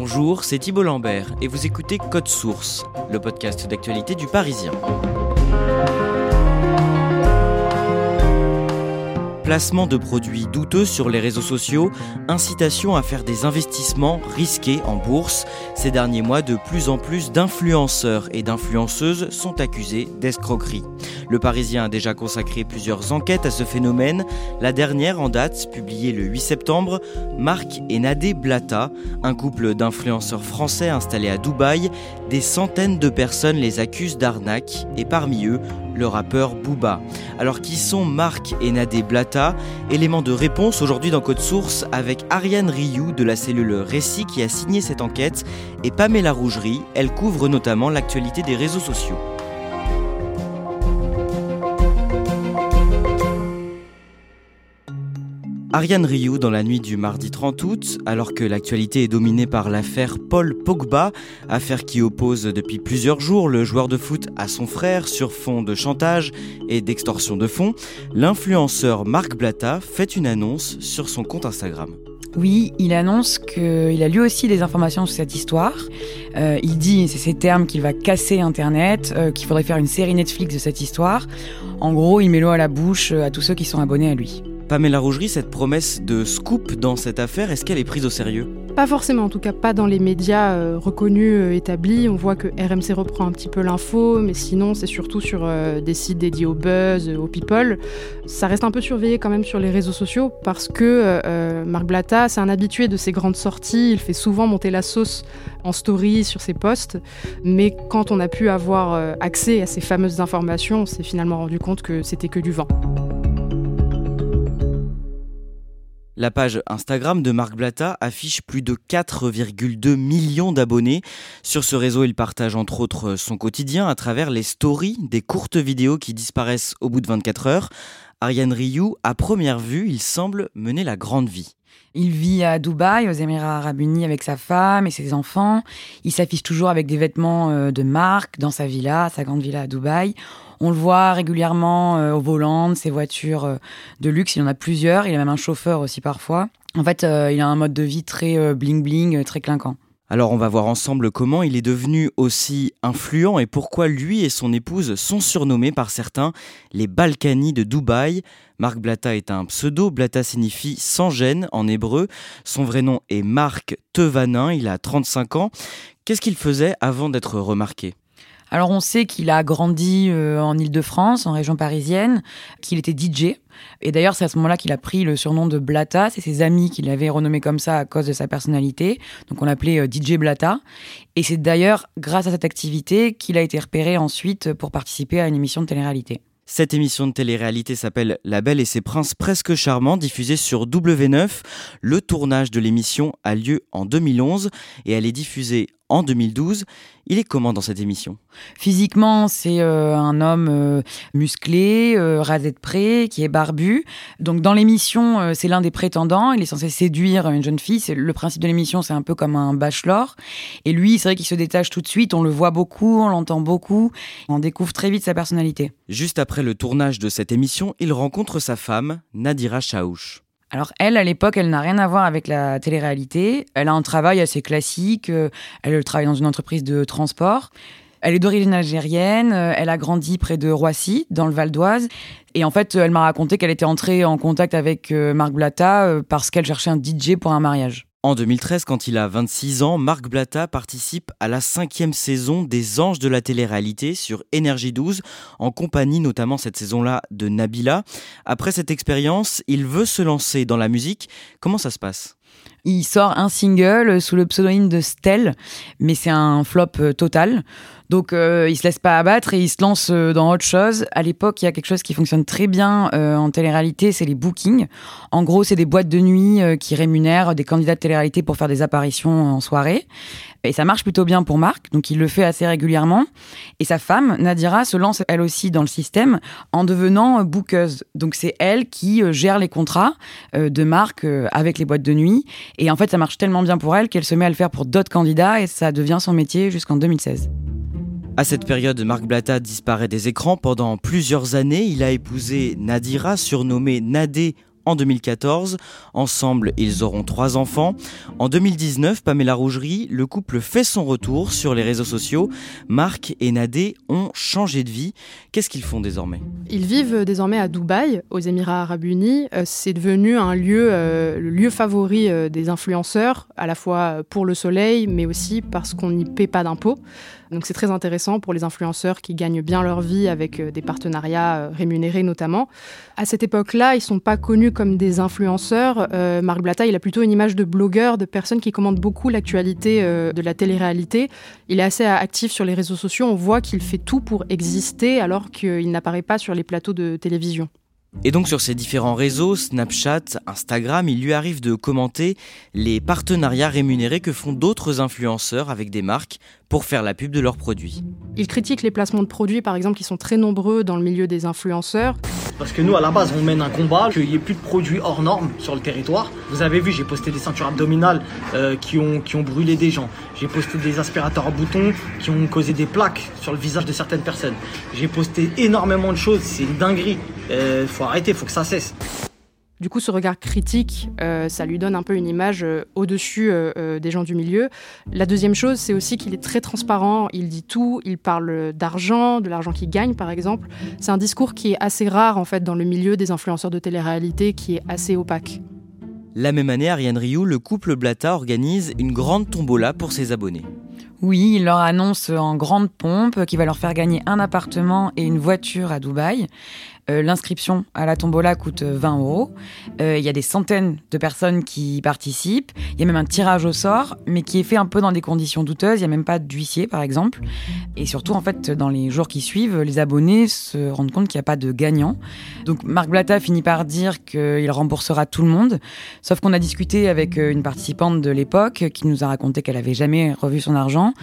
Bonjour, c'est Thibault Lambert et vous écoutez Code Source, le podcast d'actualité du Parisien. Placement de produits douteux sur les réseaux sociaux, incitation à faire des investissements risqués en bourse. Ces derniers mois, de plus en plus d'influenceurs et d'influenceuses sont accusés d'escroquerie. Le Parisien a déjà consacré plusieurs enquêtes à ce phénomène. La dernière en date, publiée le 8 septembre, Marc et Nadé Blata, un couple d'influenceurs français installés à Dubaï. Des centaines de personnes les accusent d'arnaque et parmi eux, le rappeur Booba. Alors qui sont Marc et Nadé Blata Élément de réponse aujourd'hui dans Code Source avec Ariane Rioux de la cellule Récit qui a signé cette enquête et Pamela Rougerie, elle couvre notamment l'actualité des réseaux sociaux. Ariane Rioux dans la nuit du mardi 30 août, alors que l'actualité est dominée par l'affaire Paul Pogba, affaire qui oppose depuis plusieurs jours le joueur de foot à son frère sur fond de chantage et d'extorsion de fonds, l'influenceur Marc Blatta fait une annonce sur son compte Instagram. Oui, il annonce qu'il a lui aussi des informations sur cette histoire. Euh, il dit, c'est ces termes, qu'il va casser Internet, euh, qu'il faudrait faire une série Netflix de cette histoire. En gros, il met l'eau à la bouche euh, à tous ceux qui sont abonnés à lui. Pamela Rougerie, cette promesse de scoop dans cette affaire, est-ce qu'elle est prise au sérieux? Pas forcément, en tout cas pas dans les médias euh, reconnus, euh, établis. On voit que RMC reprend un petit peu l'info, mais sinon c'est surtout sur euh, des sites dédiés au buzz, au people. Ça reste un peu surveillé quand même sur les réseaux sociaux parce que Marc Blatta, c'est un habitué de ces grandes sorties. Il fait souvent monter la sauce en story sur ses posts, mais quand on a pu avoir accès à ces fameuses informations, on s'est finalement rendu compte que c'était que du vent. La page Instagram de Marc Blatta affiche plus de 4,2 millions d'abonnés. Sur ce réseau, il partage entre autres son quotidien à travers les stories, des courtes vidéos qui disparaissent au bout de 24 heures. Ariane Rioux, à première vue, il semble mener la grande vie. Il vit à Dubaï, aux Émirats arabes unis, avec sa femme et ses enfants. Il s'affiche toujours avec des vêtements euh, de marque dans sa villa, sa grande villa à Dubaï. On le voit régulièrement euh, au volant de ses voitures euh, de luxe. Il en a plusieurs. Il a même un chauffeur aussi parfois. En fait, il a un mode de vie très bling-bling, très clinquant. Alors on va voir ensemble comment il est devenu aussi influent et pourquoi lui et son épouse sont surnommés par certains les Balkany de Dubaï. Marc Blata est un pseudo, Blata signifie sans gêne en hébreu. Son vrai nom est Marc Tevanin, il a 35 ans. Qu'est-ce qu'il faisait avant d'être remarqué? Alors on sait qu'il a grandi euh, en Ile-de-France, en région parisienne, qu'il était DJ. Et d'ailleurs, c'est à ce moment-là qu'il a pris le surnom de Blata. C'est ses amis qui l'avaient renommé comme ça à cause de sa personnalité. Donc on l'appelait euh, DJ Blata. Et c'est d'ailleurs grâce à cette activité qu'il a été repéré ensuite pour participer à une émission de télé-réalité. Cette émission de télé-réalité s'appelle La Belle et ses princes presque charmants, diffusée sur W9. Le tournage de l'émission a lieu en 2011 et elle est diffusée en 2012. Il est comment dans cette émission? Physiquement, c'est euh, un homme euh, musclé, euh, rasé de près, qui est barbu. Donc dans l'émission, c'est l'un des prétendants. Il est censé séduire une jeune fille. Le principe de l'émission, c'est un peu comme un bachelor. Et lui, c'est vrai qu'il se détache tout de suite. On le voit beaucoup, on l'entend beaucoup. On découvre très vite sa personnalité. Juste après le tournage de cette émission, il rencontre sa femme, Nadira Chaouch. Alors elle, à l'époque, elle n'a rien à voir avec la télé-réalité. Elle a un travail assez classique. Euh, elle travaille dans une entreprise de transport. Elle est d'origine algérienne, elle a grandi près de Roissy, dans le Val d'Oise. Et en fait, elle m'a raconté qu'elle était entrée en contact avec Marc Blatta parce qu'elle cherchait un DJ pour un mariage. En 2013, quand il a 26 ans, Marc Blatta participe à la cinquième saison des Anges de la télé-réalité sur Énergie 12, en compagnie notamment cette saison-là de Nabila. Après cette expérience, il veut se lancer dans la musique. Comment ça se passe? Il sort un single sous le pseudonyme de Stell, mais c'est un flop euh, total. Donc euh, il se laisse pas abattre et il se lance euh, dans autre chose. À l'époque, il y a quelque chose qui fonctionne très bien en télé-réalité, c'est les bookings. En gros, c'est des boîtes de nuit qui rémunèrent des candidats de télé-réalité pour faire des apparitions en soirée. Et ça marche plutôt bien pour Marc, donc il le fait assez régulièrement. Et sa femme, Nadira, se lance elle aussi dans le système en devenant bookeuse. Donc c'est elle qui gère les contrats de Marc avec les boîtes de nuit. Et en fait, ça marche tellement bien pour elle qu'elle se met à le faire pour d'autres candidats et ça devient son métier jusqu'en 2016. À cette période, Marc Blatta disparaît des écrans pendant plusieurs années. Il a épousé Nadira, surnommée Nadé en 2014. Ensemble, ils auront trois enfants. En 2019, Pamela Rougerie, le couple fait son retour sur les réseaux sociaux. Marc et Nadé ont changé de vie. Qu'est-ce qu'ils font désormais? Ils vivent désormais à Dubaï, aux Émirats arabes unis. Euh, c'est devenu un lieu, euh, le lieu favori euh, des influenceurs, à la fois pour le soleil, mais aussi parce qu'on n'y paie pas d'impôts. Donc c'est très intéressant pour les influenceurs qui gagnent bien leur vie avec des partenariats rémunérés notamment. À cette époque-là, ils sont pas connus comme des influenceurs. Euh, Marc Blatta, il a plutôt une image de blogueur, de personne qui commande beaucoup l'actualité euh, de la télé-réalité. Il est assez actif sur les réseaux sociaux. On voit qu'il fait tout pour exister alors qu'il n'apparaît pas sur les plateaux de télévision. Et donc sur ces différents réseaux, Snapchat, Instagram, il lui arrive de commenter les partenariats rémunérés que font d'autres influenceurs avec des marques pour faire la pub de leurs produits. Il critique les placements de produits par exemple qui sont très nombreux dans le milieu des influenceurs. Parce que nous, à la base, on mène un combat, qu'il n'y ait plus de produits hors normes sur le territoire. Vous avez vu, j'ai posté des ceintures abdominales euh, qui, ont, qui ont brûlé des gens. J'ai posté des aspirateurs à boutons qui ont causé des plaques sur le visage de certaines personnes. J'ai posté énormément de choses, c'est une dinguerie. Il euh, faut arrêter, il faut que ça cesse. Du coup, ce regard critique, euh, ça lui donne un peu une image euh, au-dessus euh, des gens du milieu. La deuxième chose, c'est aussi qu'il est très transparent, il dit tout, il parle d'argent, de l'argent qu'il gagne par exemple. C'est un discours qui est assez rare en fait dans le milieu des influenceurs de télé-réalité, qui est assez opaque. La même année, Ariane Rioux, le couple Blata organise une grande tombola pour ses abonnés. Oui, il leur annonce en grande pompe qu'il va leur faire gagner un appartement et une voiture à Dubaï. Euh, l'inscription à la tombola coûte 20 euros. Euh, il y a des centaines de personnes qui participent. Il y a même un tirage au sort, mais qui est fait un peu dans des conditions douteuses. Il n'y a même pas d'huissier, par exemple. Et surtout, en fait, dans les jours qui suivent, les abonnés se rendent compte qu'il n'y a pas de gagnant. Donc, Marc Blatta finit par dire qu'il remboursera tout le monde. Sauf qu'on a discuté avec euh, une participante de l'époque qui nous a raconté qu'elle avait jamais revu son argent.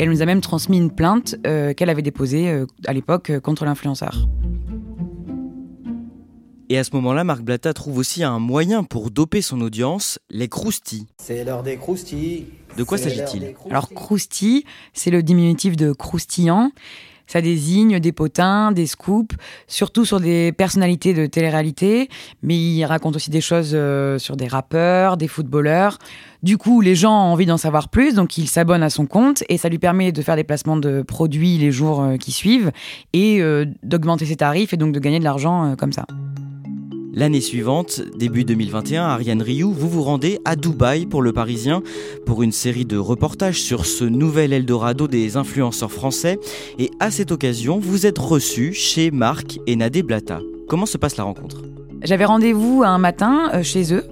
Elle nous a même transmis une plainte qu'elle avait déposée à l'époque contre l'influenceur. Et à ce moment-là, Marc Blatta trouve aussi un moyen pour doper son audience, les croustilles. C'est l'heure des croustilles. De quoi s'agit-il Alors croustille, c'est le diminutif de croustillant. Ça désigne des potins, des scoops, surtout sur des personnalités de télé-réalité, mais il raconte aussi des choses euh, sur des rappeurs, des footballeurs. Du coup, les gens ont envie d'en savoir plus, donc ils s'abonnent à son compte et ça lui permet de faire des placements de produits les jours euh, qui suivent et euh, d'augmenter ses tarifs et donc de gagner de l'argent comme ça. L'année suivante, début 2021, Ariane Rioux, vous vous rendez à Dubaï pour le Parisien pour une série de reportages sur ce nouvel Eldorado des influenceurs français. Et à cette occasion, vous êtes reçu chez Marc et Nadé Blata. Comment se passe la rencontre? J'avais rendez-vous un matin euh, chez eux,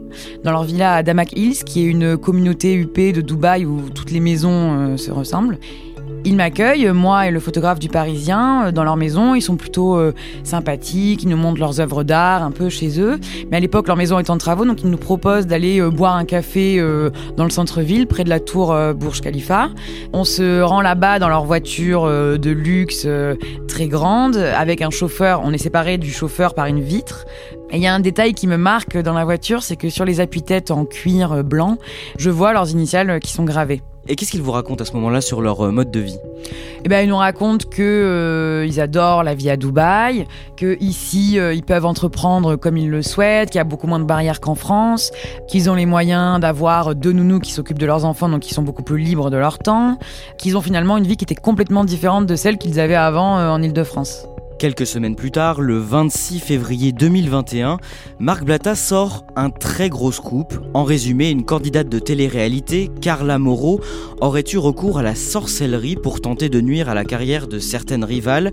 dans leur villa à Damak Hills, qui est une communauté huppée de Dubaï où toutes les maisons euh, se ressemblent. Ils m'accueillent, moi et le photographe du Parisien, euh, dans leur maison. Ils sont plutôt euh, sympathiques, ils nous montrent leurs œuvres d'art un peu chez eux. Mais à l'époque, leur maison est en travaux, donc ils nous proposent d'aller euh, boire un café dans le centre-ville, près de la tour Burj Khalifa. On se rend là-bas dans leur voiture de luxe très grande, avec un chauffeur. On est séparé du chauffeur par une vitre. Et il y a un détail qui me marque dans la voiture, c'est que sur les appuis-têtes en cuir blanc, je vois leurs initiales qui sont gravées. Et qu'est-ce qu'ils vous racontent à ce moment-là sur leur euh, mode de vie? Eh ben, ils nous racontent que euh, ils adorent la vie à Dubaï, que ici euh, ils peuvent entreprendre comme ils le souhaitent, qu'il y a beaucoup moins de barrières qu'en France, qu'ils ont les moyens d'avoir deux nounous qui s'occupent de leurs enfants, donc ils sont beaucoup plus libres de leur temps, qu'ils ont finalement une vie qui était complètement différente de celle qu'ils avaient avant en Île-de-France. Quelques semaines plus tard, le 26 février 2021, Marc Blatta sort un très gros scoop. En résumé, une candidate de télé-réalité, Carla Moreau, aurait eu recours à la sorcellerie pour tenter de nuire à la carrière de certaines rivales.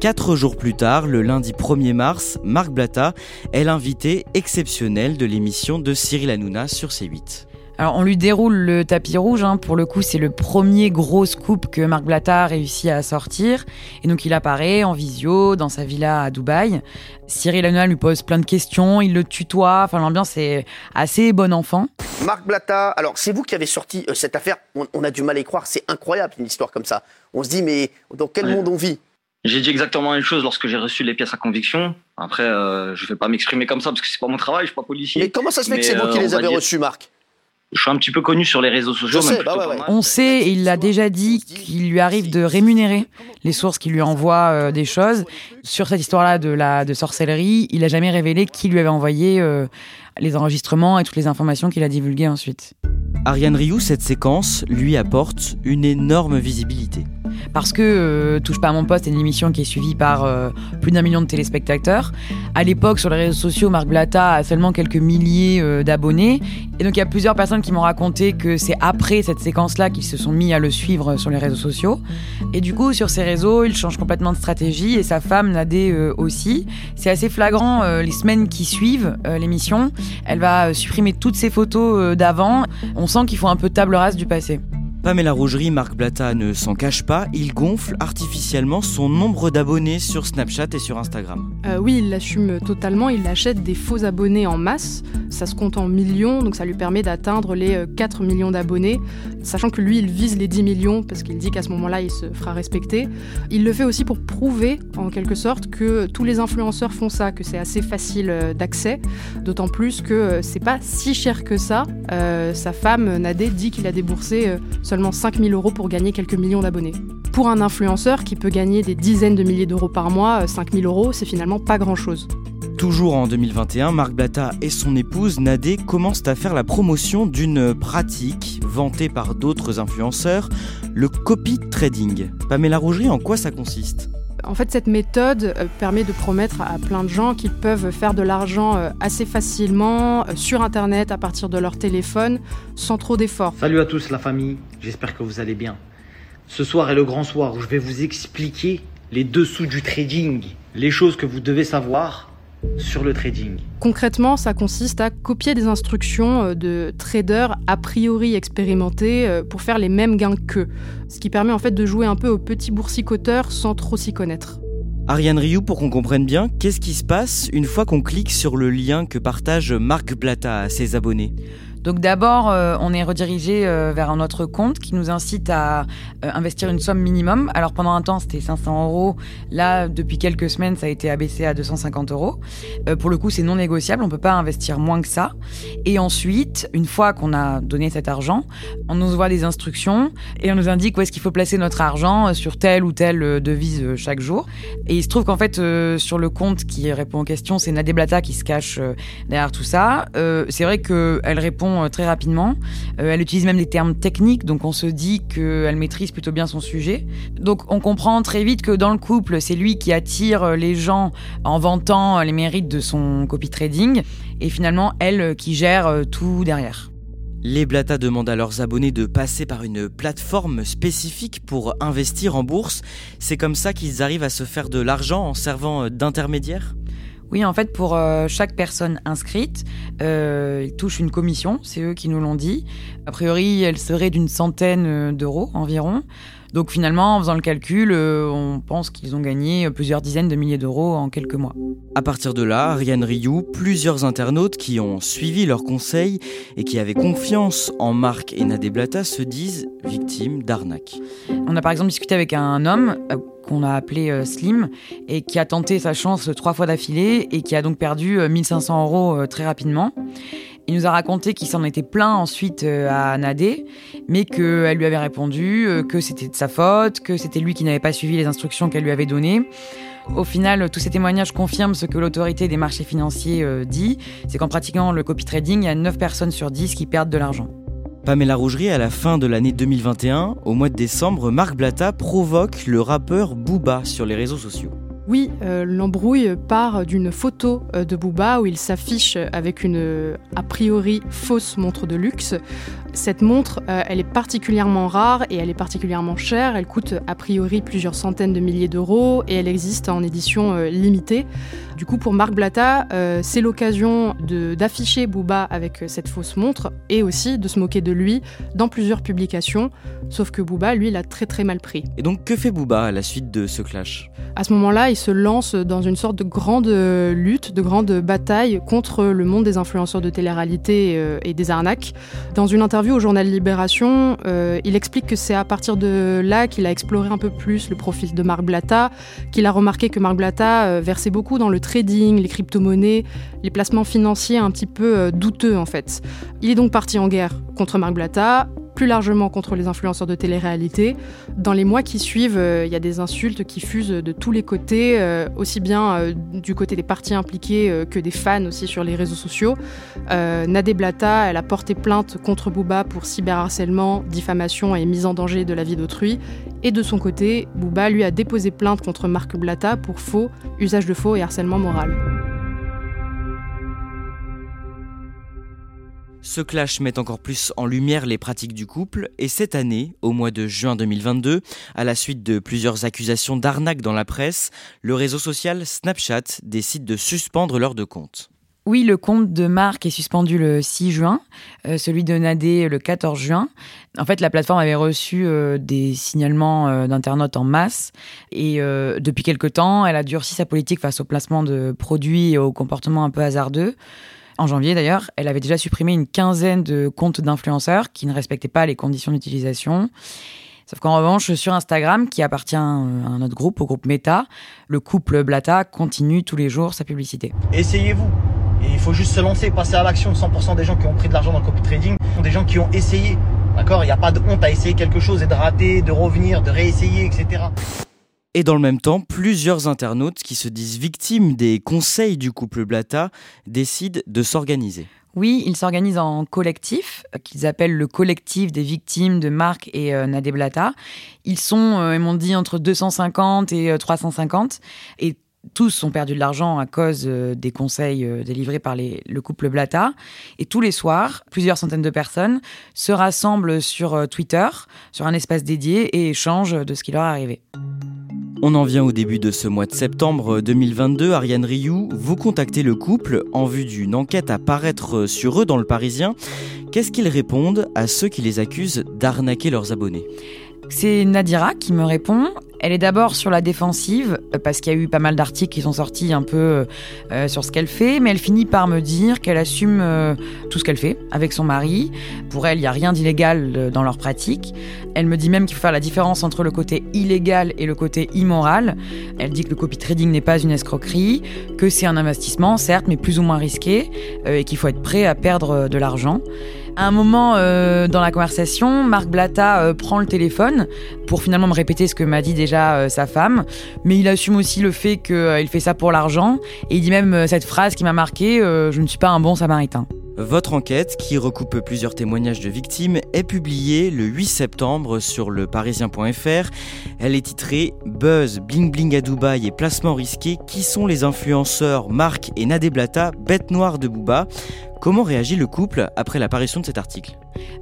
Quatre jours plus tard, le lundi 1er mars, Marc Blatta est l'invité exceptionnel de l'émission de Cyril Hanouna sur C8. Alors on lui déroule le tapis rouge, hein. pour le coup c'est le premier gros scoop que Marc Blatta a réussi à sortir. Et donc il apparaît en visio dans sa villa à Dubaï. Cyril Hanouna lui pose plein de questions, il le tutoie, enfin l'ambiance est assez bon enfant. Marc Blatta, alors c'est vous qui avez sorti euh, cette affaire, on, a du mal à y croire, c'est incroyable une histoire comme ça. On se dit mais dans quel monde on vit? J'ai dit exactement la même chose lorsque j'ai reçu les pièces à conviction. Après, euh, je ne vais pas m'exprimer comme ça parce que c'est pas mon travail, je suis pas policier. Mais comment ça se fait que c'est vous qui euh, les avez reçus, Marc? Je suis un petit peu connu sur les réseaux sociaux. Bah On sait, et il l'a déjà dit, qu'il lui arrive de rémunérer les sources qui lui envoient euh, des choses. Sur cette histoire-là de, la, de sorcellerie, il n'a jamais révélé qui lui avait envoyé euh, les enregistrements et toutes les informations qu'il a divulguées ensuite. Ariane Rioux, cette séquence lui apporte une énorme visibilité parce que euh, Touche pas à mon poste est une émission qui est suivie par euh, plus d'un million de téléspectateurs. À l'époque, sur les réseaux sociaux, Marc Blatta a seulement quelques milliers euh, d'abonnés. Et donc, il y a plusieurs personnes qui m'ont raconté que c'est après cette séquence-là qu'ils se sont mis à le suivre sur les réseaux sociaux. Et du coup, sur ces réseaux, il change complètement de stratégie et sa femme, Nadé, aussi. C'est assez flagrant les semaines qui suivent l'émission. Elle va supprimer toutes ses photos d'avant. On sent qu'il faut un peu table rase du passé. Pamela Rougerie, Marc Blatta ne s'en cache pas, il gonfle artificiellement son nombre d'abonnés sur Snapchat et sur Instagram. Euh, oui, il l'assume totalement, il achète des faux abonnés en masse, ça se compte en millions, donc ça lui permet d'atteindre les 4 euh, millions d'abonnés, sachant que lui, il vise les 10 millions, parce qu'il dit qu'à ce moment-là, il se fera respecter. Il le fait aussi pour prouver, en quelque sorte, que tous les influenceurs font ça, que c'est assez facile euh, d'accès, d'autant plus que c'est pas si cher que ça. sa femme, Nadé, dit qu'il a déboursé seulement 5000 euros pour gagner quelques millions d'abonnés. Pour un influenceur qui peut gagner des dizaines de milliers d'euros par mois, 5000 euros, c'est finalement pas grand-chose. Toujours en 2021, Marc Blatta et son épouse Nadé commencent à faire la promotion d'une pratique vantée par d'autres influenceurs, le copy trading. Pamela Rougerie, en quoi ça consiste? En fait, cette méthode euh, permet de promettre à plein de gens qu'ils peuvent faire de l'argent euh, assez facilement euh, sur Internet à partir de leur téléphone sans trop d'efforts. Salut à tous la famille, j'espère que vous allez bien. Ce soir est le grand soir où je vais vous expliquer les dessous du trading, les choses que vous devez savoir sur le trading. Concrètement, ça consiste à copier des instructions euh, de traders a priori expérimentés euh, pour faire les mêmes gains qu'eux, ce qui permet en fait de jouer un peu au petit boursicoteur sans trop s'y connaître. Ariane Rioux, pour qu'on comprenne bien, qu'est-ce qui se passe une fois qu'on clique sur le lien que partage Marc Blatta à ses abonnés? Donc d'abord, euh, on est redirigé euh, vers un autre compte qui nous incite à euh, investir une somme minimum. Alors pendant un temps, c'était 500 euros. Là, depuis quelques semaines, ça a été abaissé à 250 euros. pour le coup, c'est non négociable. On peut pas investir moins que ça. Et ensuite, une fois qu'on a donné cet argent, on nous voit des instructions et on nous indique où est-ce qu'il faut placer notre argent sur telle ou telle devise chaque jour. Et il se trouve qu'en fait, sur le compte qui répond aux questions, c'est Nadé Blata qui se cache derrière tout ça. c'est vrai qu'elle répond euh, très rapidement. Euh, elle utilise même des termes techniques, donc on se dit qu'elle maîtrise plutôt bien son sujet. Donc on comprend très vite que dans le couple, c'est lui qui attire les gens en vantant les mérites de son copy trading, et finalement elle qui gère euh, tout derrière. Les Blata demandent à leurs abonnés de passer par une plateforme spécifique pour investir en bourse. C'est comme ça qu'ils arrivent à se faire de l'argent en servant d'intermédiaire oui, en fait, pour euh, chaque personne inscrite, euh, ils touchent une commission, c'est eux qui nous l'ont dit. A priori, elle serait d'une centaine euh, d'euros environ. Donc finalement, en faisant le calcul, euh, on pense qu'ils ont gagné plusieurs dizaines de milliers d'euros en quelques mois. À partir de là, Ariane Rioux, plusieurs internautes qui ont suivi leurs conseils et qui avaient confiance en Marc et Nadé Blata se disent victimes d'arnaques. On a par exemple discuté avec un homme qu'on a appelé euh, Slim et qui a tenté sa chance trois fois d'affilée et qui a donc perdu 1500 euh, euros euh, très rapidement. Il nous a raconté qu'il s'en était plaint ensuite à Nadé, mais qu'elle lui avait répondu que c'était de sa faute, que c'était lui qui n'avait pas suivi les instructions qu'elle lui avait données. Au final, tous ces témoignages confirment ce que l'autorité des marchés financiers dit, c'est qu'en pratiquant le copy trading, il y a 9 personnes sur 10 qui perdent de l'argent. Pamela Rougerie, à la fin de l'année 2021, au mois de décembre, Marc Blatta provoque le rappeur Booba sur les réseaux sociaux. Oui, euh, l'embrouille part d'une photo euh, de Booba où il s'affiche avec une euh, a priori fausse montre de luxe. Cette montre, elle est particulièrement rare et elle est particulièrement chère. Elle coûte a priori plusieurs centaines de milliers d'euros et elle existe en édition limitée. Du coup, pour Marc Blatta, c'est l'occasion d'afficher Booba avec cette fausse montre et aussi de se moquer de lui dans plusieurs publications. Sauf que Booba, lui, l'a très très mal pris. Et donc, que fait Booba à la suite de ce clash? À ce moment-là, il se lance dans une sorte de grande lutte, de grande bataille contre le monde des influenceurs de télé-réalité euh, et des arnaques. Dans une interview au journal Libération, euh, il explique que c'est à partir de là qu'il a exploré un peu plus le profil de Marc Blatta, qu'il a remarqué que Marc Blatta euh, versait beaucoup dans le trading, les crypto-monnaies, les placements financiers un petit peu douteux en fait. Il est donc parti en guerre contre Marc Blatta, plus largement contre les influenceurs de télé-réalité. Dans les mois qui suivent, euh, il y a des insultes qui fusent de tous les côtés, euh, aussi bien euh, du côté des partis impliqués que des fans aussi sur les réseaux sociaux. Nadé Blata, elle a porté plainte contre Booba pour cyberharcèlement, diffamation et mise en danger de la vie d'autrui. Et de son côté, Booba lui a déposé plainte contre Marc Blata pour faux, usage de faux et harcèlement moral. Ce clash met encore plus en lumière les pratiques du couple et cette année, au mois de juin 2022, à la suite de plusieurs accusations d'arnaque dans la presse, le réseau social Snapchat décide de suspendre leurs deux comptes. Oui, le compte de Marc est suspendu le 6 juin, euh, celui de Nadé le 14 juin. En fait, la plateforme avait reçu euh, des signalements euh, d'internautes en masse et depuis quelque temps, elle a durci sa politique face au placement de produits et au comportement un peu hasardeux. En janvier d'ailleurs, elle avait déjà supprimé une quinzaine de comptes d'influenceurs qui ne respectaient pas les conditions d'utilisation. Sauf qu'en revanche, sur Instagram, qui appartient à un autre groupe, au groupe Meta, le couple Blata continue tous les jours sa publicité. Essayez-vous. Il faut juste se lancer, passer à l'action. 100% des gens qui ont pris de l'argent dans le copy trading sont des gens qui ont essayé. D'accord? Il n'y a pas de honte à essayer quelque chose et de rater, de revenir, de réessayer, etc. Et dans le même temps, plusieurs internautes qui se disent victimes des conseils du couple Blata décident de s'organiser. Oui, ils s'organisent en collectif, euh, qu'ils appellent le collectif des victimes de Marc et euh, Nadé Blata. Ils sont, euh, ils m'ont dit, entre 250 et 350. Et tous ont perdu de l'argent à cause des conseils délivrés par le couple Blata. Et tous les soirs, plusieurs centaines de personnes se rassemblent sur Twitter, sur un espace dédié, et échangent de ce qui leur est arrivé. On en vient au début de ce mois de septembre 2022. Ariane Rioux, vous contactez le couple en vue d'une enquête à paraître sur eux dans le Parisien. Qu'est-ce qu'ils répondent à ceux qui les accusent d'arnaquer leurs abonnés? C'est Nadira qui me répond. Elle est d'abord sur la défensive, euh, parce qu'il y a eu pas mal d'articles qui sont sortis un peu euh, euh, sur ce qu'elle fait, mais elle finit par me dire qu'elle assume tout ce qu'elle fait avec son mari. Pour elle, il n'y a rien d'illégal dans leur pratique. Elle me dit même qu'il faut faire la différence entre le côté illégal et le côté immoral. Elle dit que le copy trading n'est pas une escroquerie, que c'est un investissement, certes, mais plus ou moins risqué, et qu'il faut être prêt à perdre de l'argent. À un moment euh, dans la conversation, Marc Blatta euh, prend le téléphone pour finalement me répéter ce que m'a dit déjà euh, sa femme, mais il assume aussi le fait qu'il fait ça pour l'argent et il dit même cette phrase qui m'a marqué Je ne suis pas un bon samaritain. Votre enquête, qui recoupe plusieurs témoignages de victimes, est publiée le 8 septembre sur le parisien.fr. Elle est titrée Buzz, bling bling à Dubaï et placement risqué. Qui sont les influenceurs Marc et Nadé Blata, bête noire de Booba? Comment réagit le couple après l'apparition de cet article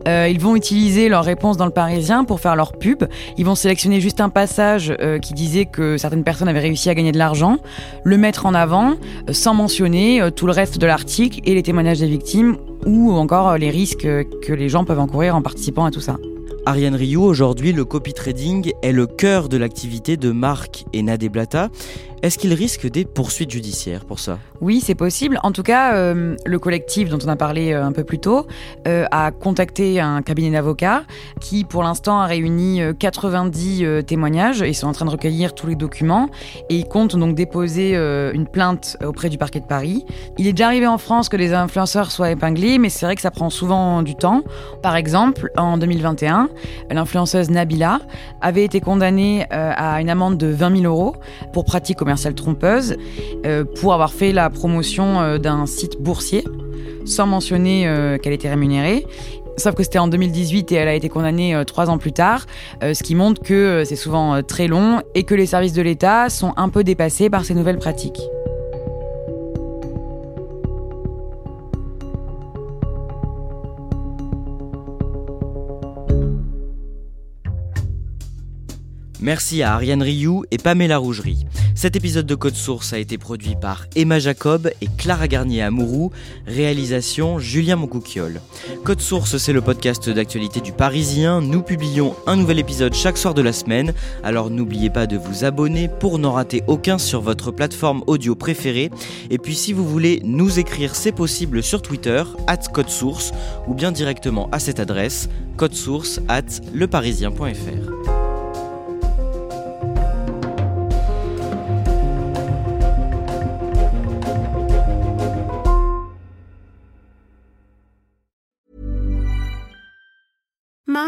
euh, Ils vont utiliser leur réponse dans le Parisien pour faire leur pub. Ils vont sélectionner juste un passage euh, qui disait que certaines personnes avaient réussi à gagner de l'argent, le mettre en avant euh, sans mentionner tout le reste de l'article et les témoignages des victimes ou encore les risques que les gens peuvent encourir en participant à tout ça. Ariane Rioux, aujourd'hui, le copy trading est le cœur de l'activité de Marc et Nadé Blata. Est-ce qu'il risque des poursuites judiciaires pour ça? Oui, c'est possible. En tout cas, euh, le collectif dont on a parlé euh, un peu plus tôt euh, a contacté un cabinet d'avocats qui, pour l'instant, a réuni 90 témoignages. Ils sont en train de recueillir tous les documents et ils comptent donc déposer une plainte auprès du parquet de Paris. Il est déjà arrivé en France que les influenceurs soient épinglés, mais c'est vrai que ça prend souvent du temps. Par exemple, en 2021, l'influenceuse Nabila avait été condamnée à une amende de 20 000 euros pour pratique commerciale trompeuse euh, pour avoir fait la promotion euh, d'un site boursier sans mentionner euh, qu'elle était rémunérée. Sauf que c'était en 2018 et elle a été condamnée trois ans plus tard, ce qui montre que c'est souvent très long et que les services de l'État sont un peu dépassés par ces nouvelles pratiques. Merci à Ariane Rioux et Pamela Rougerie. Cet épisode de Code Source a été produit par Emma Jacob et Clara Garnier Amouroux, réalisation Julien Moncouquiole. Code Source, c'est le podcast d'actualité du Parisien. Nous publions un nouvel épisode chaque soir de la semaine, alors n'oubliez pas de vous abonner pour n'en rater aucun sur votre plateforme audio préférée. Et puis si vous voulez nous écrire, c'est possible sur Twitter, at Code Source, ou bien directement à cette adresse, codesource at leparisien.fr.